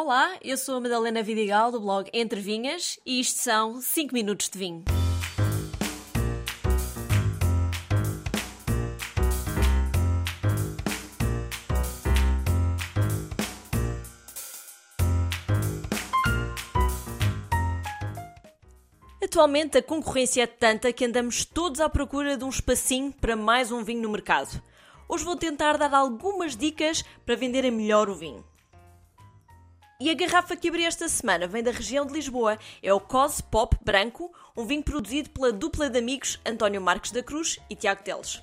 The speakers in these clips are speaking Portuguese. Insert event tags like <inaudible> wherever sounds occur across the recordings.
Olá, eu sou a Madalena Vidigal do blog Entre Vinhas e isto são 5 minutos de vinho. Atualmente a concorrência é tanta que andamos todos à procura de um espacinho para mais um vinho no mercado. Hoje vou tentar dar algumas dicas para venderem melhor o vinho. E a garrafa que abri esta semana vem da região de Lisboa. É o Cos Pop Branco, um vinho produzido pela dupla de amigos António Marques da Cruz e Tiago Teles.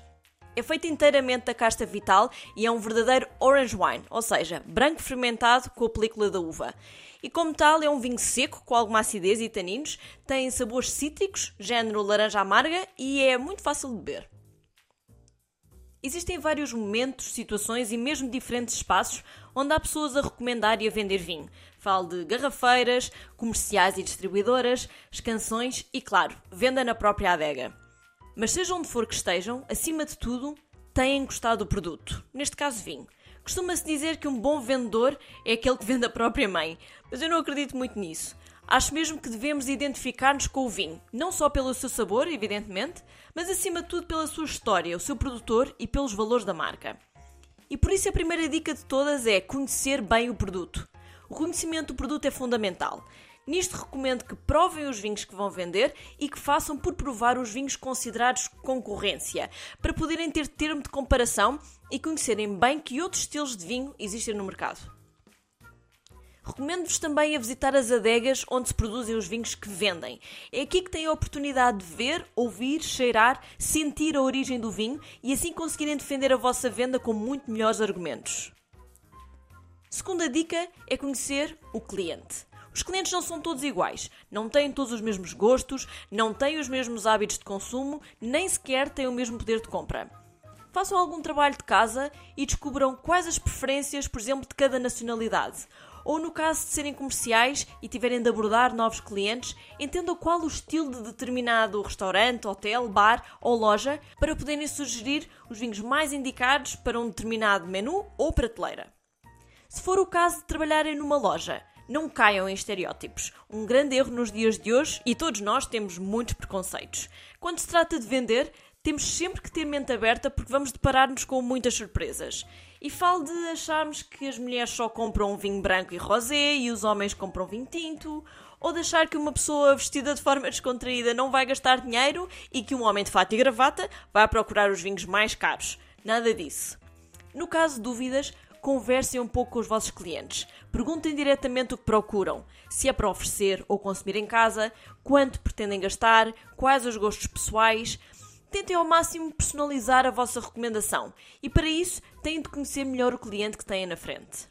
É feito inteiramente da casta vital e é um verdadeiro orange wine, ou seja, branco fermentado com a película da uva. E como tal, é um vinho seco, com alguma acidez e taninos, tem sabores cítricos, género laranja amarga e é muito fácil de beber. Existem vários momentos, situações e mesmo diferentes espaços onde há pessoas a recomendar e a vender vinho. Falo de garrafeiras, comerciais e distribuidoras, canções e, claro, venda na própria adega. Mas seja onde for que estejam, acima de tudo, têm gostado do produto, neste caso vinho. Costuma-se dizer que um bom vendedor é aquele que vende a própria mãe, mas eu não acredito muito nisso. Acho mesmo que devemos identificar-nos com o vinho, não só pelo seu sabor, evidentemente, mas acima de tudo pela sua história, o seu produtor e pelos valores da marca. E por isso a primeira dica de todas é conhecer bem o produto. O conhecimento do produto é fundamental. Nisto recomendo que provem os vinhos que vão vender e que façam por provar os vinhos considerados concorrência, para poderem ter termo de comparação e conhecerem bem que outros estilos de vinho existem no mercado. Recomendo-vos também a visitar as adegas onde se produzem os vinhos que vendem. É aqui que têm a oportunidade de ver, ouvir, cheirar, sentir a origem do vinho e assim conseguirem defender a vossa venda com muito melhores argumentos. Segunda dica é conhecer o cliente. Os clientes não são todos iguais, não têm todos os mesmos gostos, não têm os mesmos hábitos de consumo, nem sequer têm o mesmo poder de compra. Façam algum trabalho de casa e descubram quais as preferências, por exemplo, de cada nacionalidade. Ou no caso de serem comerciais e tiverem de abordar novos clientes, entendam qual o estilo de determinado restaurante, hotel, bar ou loja para poderem sugerir os vinhos mais indicados para um determinado menu ou prateleira. Se for o caso de trabalharem numa loja, não caiam em estereótipos. Um grande erro nos dias de hoje e todos nós temos muitos preconceitos. Quando se trata de vender, temos sempre que ter mente aberta porque vamos deparar-nos com muitas surpresas. E falo de acharmos que as mulheres só compram vinho branco e rosé e os homens compram vinho tinto, ou de achar que uma pessoa vestida de forma descontraída não vai gastar dinheiro e que um homem de fato e gravata vai procurar os vinhos mais caros. Nada disso. No caso de dúvidas, conversem um pouco com os vossos clientes. Perguntem diretamente o que procuram, se é para oferecer ou consumir em casa, quanto pretendem gastar, quais os gostos pessoais. Tentem ao máximo personalizar a vossa recomendação e para isso têm de conhecer melhor o cliente que têm na frente.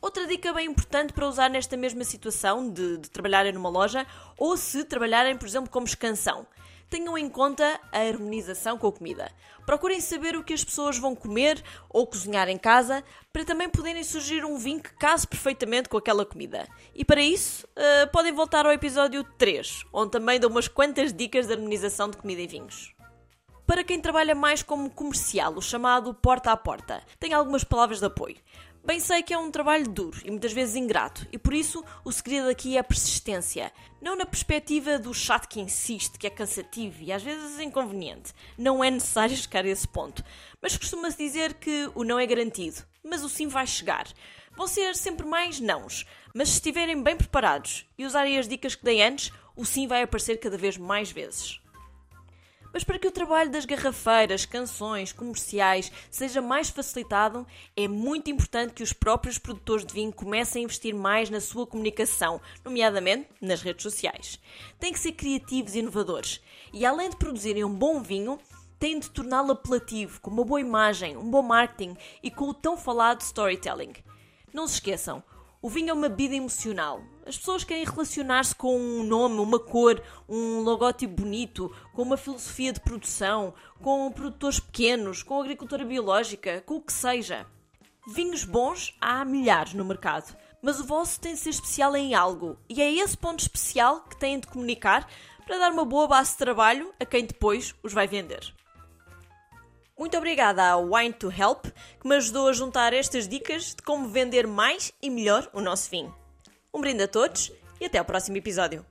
Outra dica bem importante para usar nesta mesma situação de, de trabalharem numa loja ou se trabalharem, por exemplo, como escansão tenham em conta a harmonização com a comida. Procurem saber o que as pessoas vão comer ou cozinhar em casa para também poderem sugerir um vinho que case perfeitamente com aquela comida. E para isso, uh, podem voltar ao episódio 3, onde também dou umas quantas dicas de harmonização de comida e vinhos. Para quem trabalha mais como comercial, o chamado porta a porta, tem algumas palavras de apoio. Bem sei que é um trabalho duro e muitas vezes ingrato, e por isso o segredo aqui é a persistência. Não na perspectiva do chato que insiste, que é cansativo e às vezes inconveniente. Não é necessário <laughs> chegar a esse ponto. Mas costuma-se dizer que o não é garantido, mas o sim vai chegar. Vão ser sempre mais nãos, mas se estiverem bem preparados e usarem as dicas que dei antes, o sim vai aparecer cada vez mais vezes. Mas para que o trabalho das garrafeiras, canções, comerciais seja mais facilitado, é muito importante que os próprios produtores de vinho comecem a investir mais na sua comunicação, nomeadamente nas redes sociais. Têm que ser criativos e inovadores. E além de produzirem um bom vinho, têm de torná-lo apelativo, com uma boa imagem, um bom marketing e com o tão falado storytelling. Não se esqueçam, o vinho é uma bebida emocional. As pessoas querem relacionar-se com um nome, uma cor, um logótipo bonito, com uma filosofia de produção, com produtores pequenos, com agricultura biológica, com o que seja. Vinhos bons há milhares no mercado, mas o vosso tem de ser especial em algo, e é esse ponto especial que têm de comunicar para dar uma boa base de trabalho a quem depois os vai vender. Muito obrigada à Wine to Help, que me ajudou a juntar estas dicas de como vender mais e melhor o nosso vinho. Um brinde a todos e até ao próximo episódio.